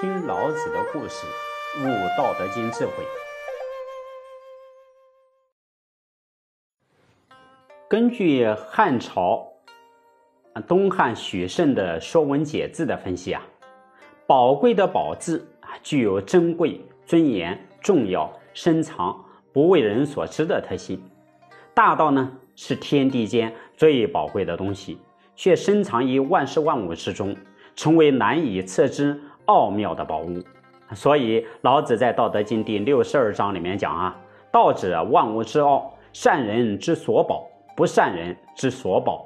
听老子的故事，悟《道德经》智慧。根据汉朝东汉许慎的《说文解字》的分析啊，宝贵的“宝”字啊，具有珍贵、尊严、重要、深藏、不为人所知的特性。大道呢，是天地间最宝贵的东西，却深藏于万事万物之中，成为难以测之奥妙的宝物。所以，老子在《道德经》第六十二章里面讲啊：“道者，万物之奥，善人之所宝。”不善人之所保，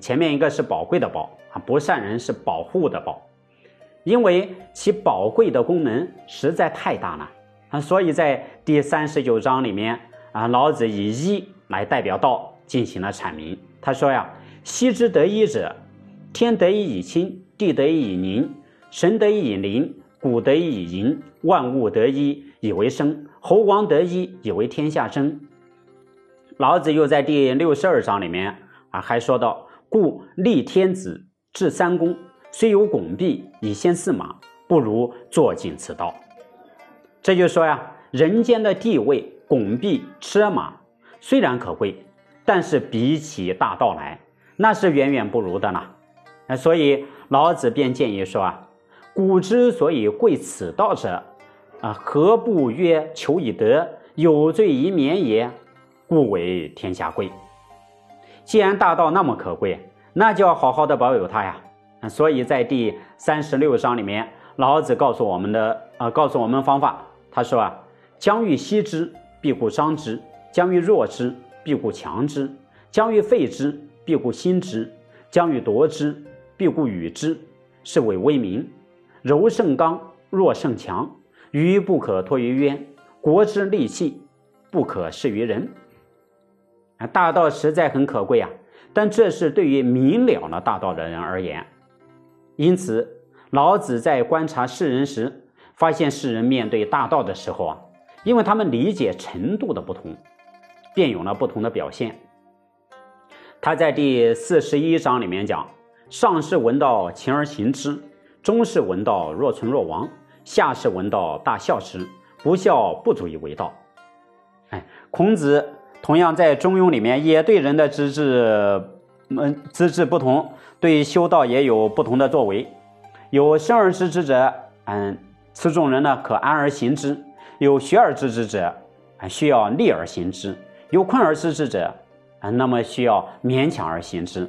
前面一个是宝贵的宝啊，不善人是保护的宝，因为其宝贵的功能实在太大了啊，所以在第三十九章里面啊，老子以一来代表道进行了阐明。他说呀：“昔之得一者，天得以以清，地得一以宁，神得以以灵，谷得以以盈，万物得一以为生，侯王得一以为天下争。”老子又在第六十二章里面啊，还说到：“故立天子，制三公，虽有拱璧以先驷马，不如坐尽此道。”这就说呀，人间的地位、拱璧、车马虽然可贵，但是比起大道来，那是远远不如的呢。所以老子便建议说啊：“古之所以贵此道者，啊，何不曰求以德，有罪以免也？”故为天下贵。既然大道那么可贵，那就要好好的保有它呀。所以在第三十六章里面，老子告诉我们的，呃，告诉我们方法。他说啊：“将欲息之，必固伤之；将欲弱之，必固强之；将欲废之，必固兴之；将欲夺之，必固与之。是谓威名。柔胜刚，弱胜强。愚不可脱于渊。国之利器，不可示于人。”啊，大道实在很可贵啊，但这是对于明了了大道的人而言。因此，老子在观察世人时，发现世人面对大道的时候啊，因为他们理解程度的不同，便有了不同的表现。他在第四十一章里面讲：“上士闻道，勤而行之；中士闻道，若存若亡；下士闻道，大笑之。不笑，不足以为道。”哎，孔子。同样，在《中庸》里面也对人的资质，嗯，资质不同，对修道也有不同的作为。有生而知之者，嗯，此种人呢可安而行之；有学而知之者，啊，需要立而行之；有困而知之者，啊，那么需要勉强而行之。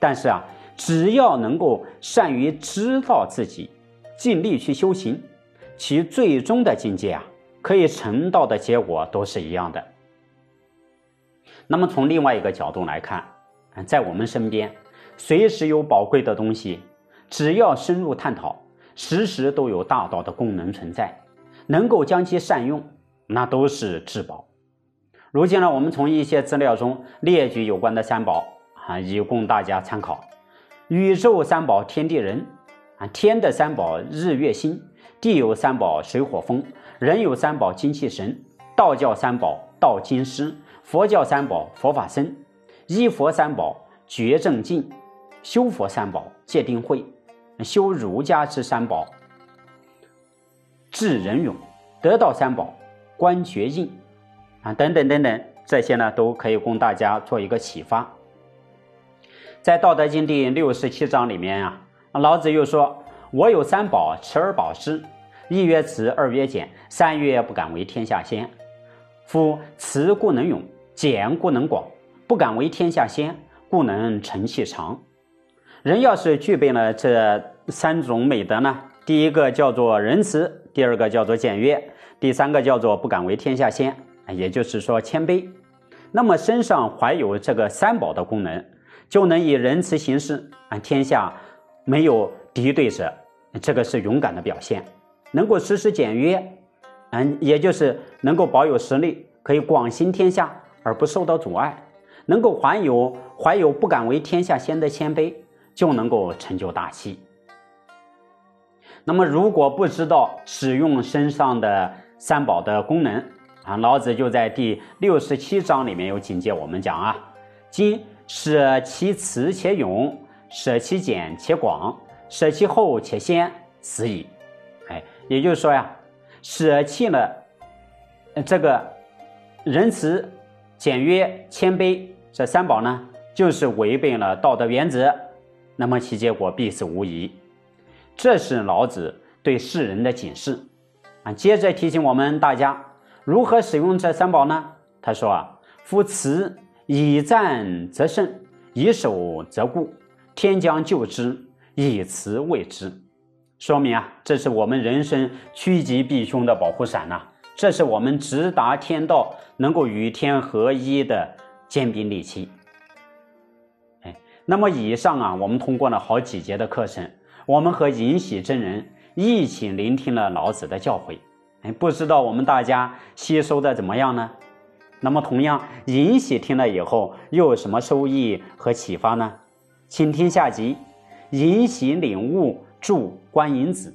但是啊，只要能够善于知道自己，尽力去修行，其最终的境界啊，可以成道的结果都是一样的。那么从另外一个角度来看，在我们身边，随时有宝贵的东西，只要深入探讨，时时都有大道的功能存在，能够将其善用，那都是至宝。如今呢，我们从一些资料中列举有关的三宝啊，以供大家参考。宇宙三宝天地人啊，天的三宝日月星，地有三宝水火风，人有三宝精气神，道教三宝道经师。佛教三宝佛法僧，依佛三宝觉正静，修佛三宝戒定慧，修儒家之三宝智仁勇，得道三宝观觉应啊等等等等，这些呢都可以供大家做一个启发。在《道德经》第六十七章里面啊，老子又说：“我有三宝，持而保之。一曰慈，二曰俭，三曰不敢为天下先。”夫慈故能勇，俭故能广，不敢为天下先，故能成器长。人要是具备了这三种美德呢？第一个叫做仁慈，第二个叫做简约，第三个叫做不敢为天下先，也就是说谦卑。那么身上怀有这个三宝的功能，就能以仁慈行事，啊，天下没有敌对者，这个是勇敢的表现。能够实施简约。嗯，也就是能够保有实力，可以广行天下而不受到阻碍，能够怀有怀有不敢为天下先的谦卑，就能够成就大器。那么，如果不知道使用身上的三宝的功能啊，老子就在第六十七章里面有警戒我们讲啊：今舍其慈且勇，舍其俭且广，舍其厚且先，死矣。哎，也就是说呀，舍弃了这个仁慈、简约、谦卑这三宝呢，就是违背了道德原则，那么其结果必死无疑。这是老子对世人的警示啊。接着提醒我们大家如何使用这三宝呢？他说啊：“夫慈以战则胜，以守则固，天将救之，以慈卫之。”说明啊，这是我们人生趋吉避凶的保护伞呐，这是我们直达天道、能够与天合一的坚兵利器。哎，那么以上啊，我们通过了好几节的课程，我们和尹喜真人一起聆听了老子的教诲。哎，不知道我们大家吸收的怎么样呢？那么同样，尹喜听了以后又有什么收益和启发呢？请听下集，尹喜领悟。助观音子。